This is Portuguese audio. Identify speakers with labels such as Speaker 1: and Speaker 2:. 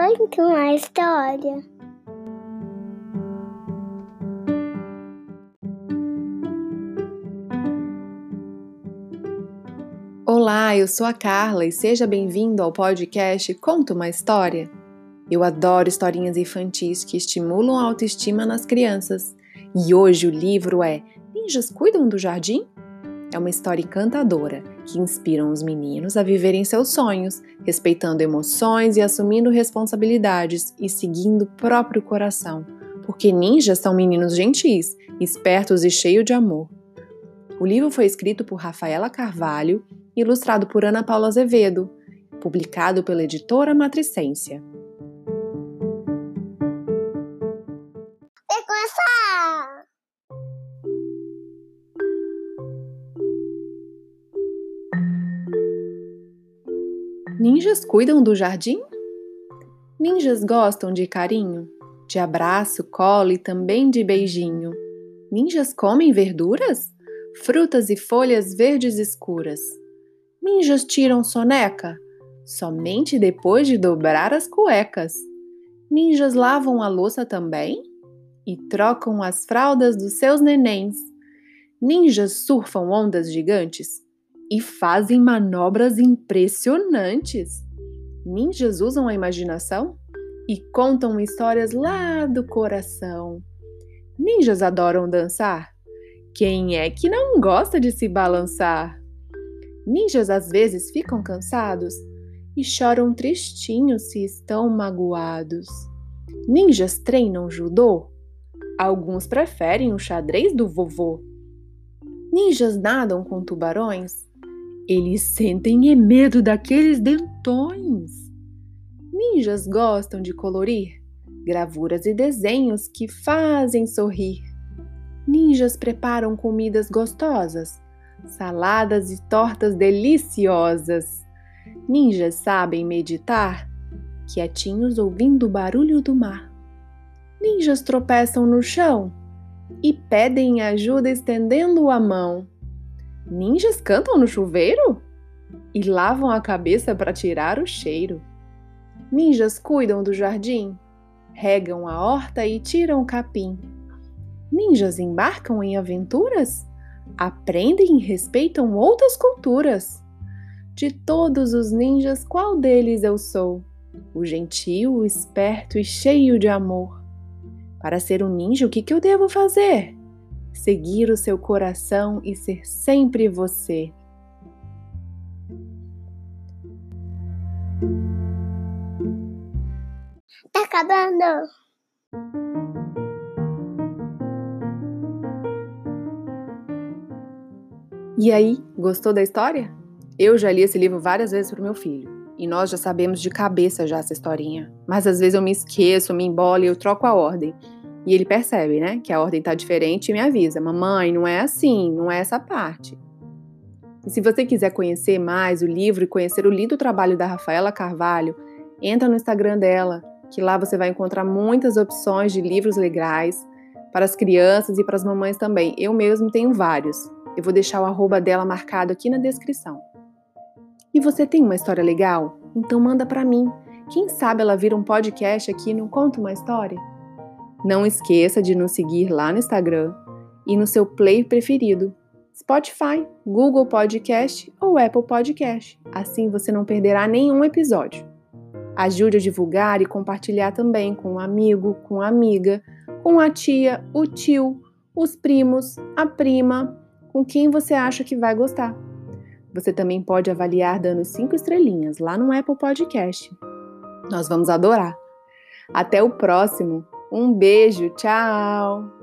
Speaker 1: Conta uma história.
Speaker 2: Olá, eu sou a Carla e seja bem-vindo ao podcast Conta uma História. Eu adoro historinhas infantis que estimulam a autoestima nas crianças. E hoje o livro é Ninjas Cuidam do Jardim? É uma história encantadora que inspira os meninos a viverem seus sonhos, respeitando emoções e assumindo responsabilidades e seguindo o próprio coração, porque ninjas são meninos gentis, espertos e cheios de amor. O livro foi escrito por Rafaela Carvalho e ilustrado por Ana Paula Azevedo, publicado pela editora Matricência. Ninjas cuidam do jardim? Ninjas gostam de carinho, de abraço, colo e também de beijinho. Ninjas comem verduras? Frutas e folhas verdes escuras. Ninjas tiram soneca? Somente depois de dobrar as cuecas. Ninjas lavam a louça também? E trocam as fraldas dos seus nenéns. Ninjas surfam ondas gigantes? E fazem manobras impressionantes. Ninjas usam a imaginação e contam histórias lá do coração. Ninjas adoram dançar. Quem é que não gosta de se balançar? Ninjas às vezes ficam cansados e choram tristinhos se estão magoados. Ninjas treinam judô. Alguns preferem o xadrez do vovô. Ninjas nadam com tubarões eles sentem medo daqueles dentões. Ninjas gostam de colorir gravuras e desenhos que fazem sorrir. Ninjas preparam comidas gostosas, saladas e tortas deliciosas. Ninjas sabem meditar, quietinhos ouvindo o barulho do mar. Ninjas tropeçam no chão e pedem ajuda estendendo a mão. Ninjas cantam no chuveiro? E lavam a cabeça para tirar o cheiro. Ninjas cuidam do jardim, regam a horta e tiram o capim. Ninjas embarcam em aventuras, aprendem e respeitam outras culturas. De todos os ninjas, qual deles eu sou? O gentil, o esperto e cheio de amor. Para ser um ninja, o que, que eu devo fazer? Seguir o seu coração e ser sempre você.
Speaker 1: Tá acabando.
Speaker 2: E aí, gostou da história? Eu já li esse livro várias vezes para o meu filho. E nós já sabemos de cabeça já essa historinha. Mas às vezes eu me esqueço, me embolo e eu troco a ordem. E ele percebe, né, que a ordem está diferente e me avisa: mamãe, não é assim, não é essa parte. E se você quiser conhecer mais o livro e conhecer o lindo trabalho da Rafaela Carvalho, entra no Instagram dela, que lá você vai encontrar muitas opções de livros legais para as crianças e para as mamães também. Eu mesmo tenho vários. Eu vou deixar o arroba dela marcado aqui na descrição. E você tem uma história legal? Então manda para mim. Quem sabe ela vira um podcast aqui no Conta uma História? Não esqueça de nos seguir lá no Instagram e no seu player preferido, Spotify, Google Podcast ou Apple Podcast. Assim você não perderá nenhum episódio. Ajude a divulgar e compartilhar também com um amigo, com amiga, com a tia, o tio, os primos, a prima, com quem você acha que vai gostar. Você também pode avaliar dando cinco estrelinhas lá no Apple Podcast. Nós vamos adorar. Até o próximo! Um beijo, tchau!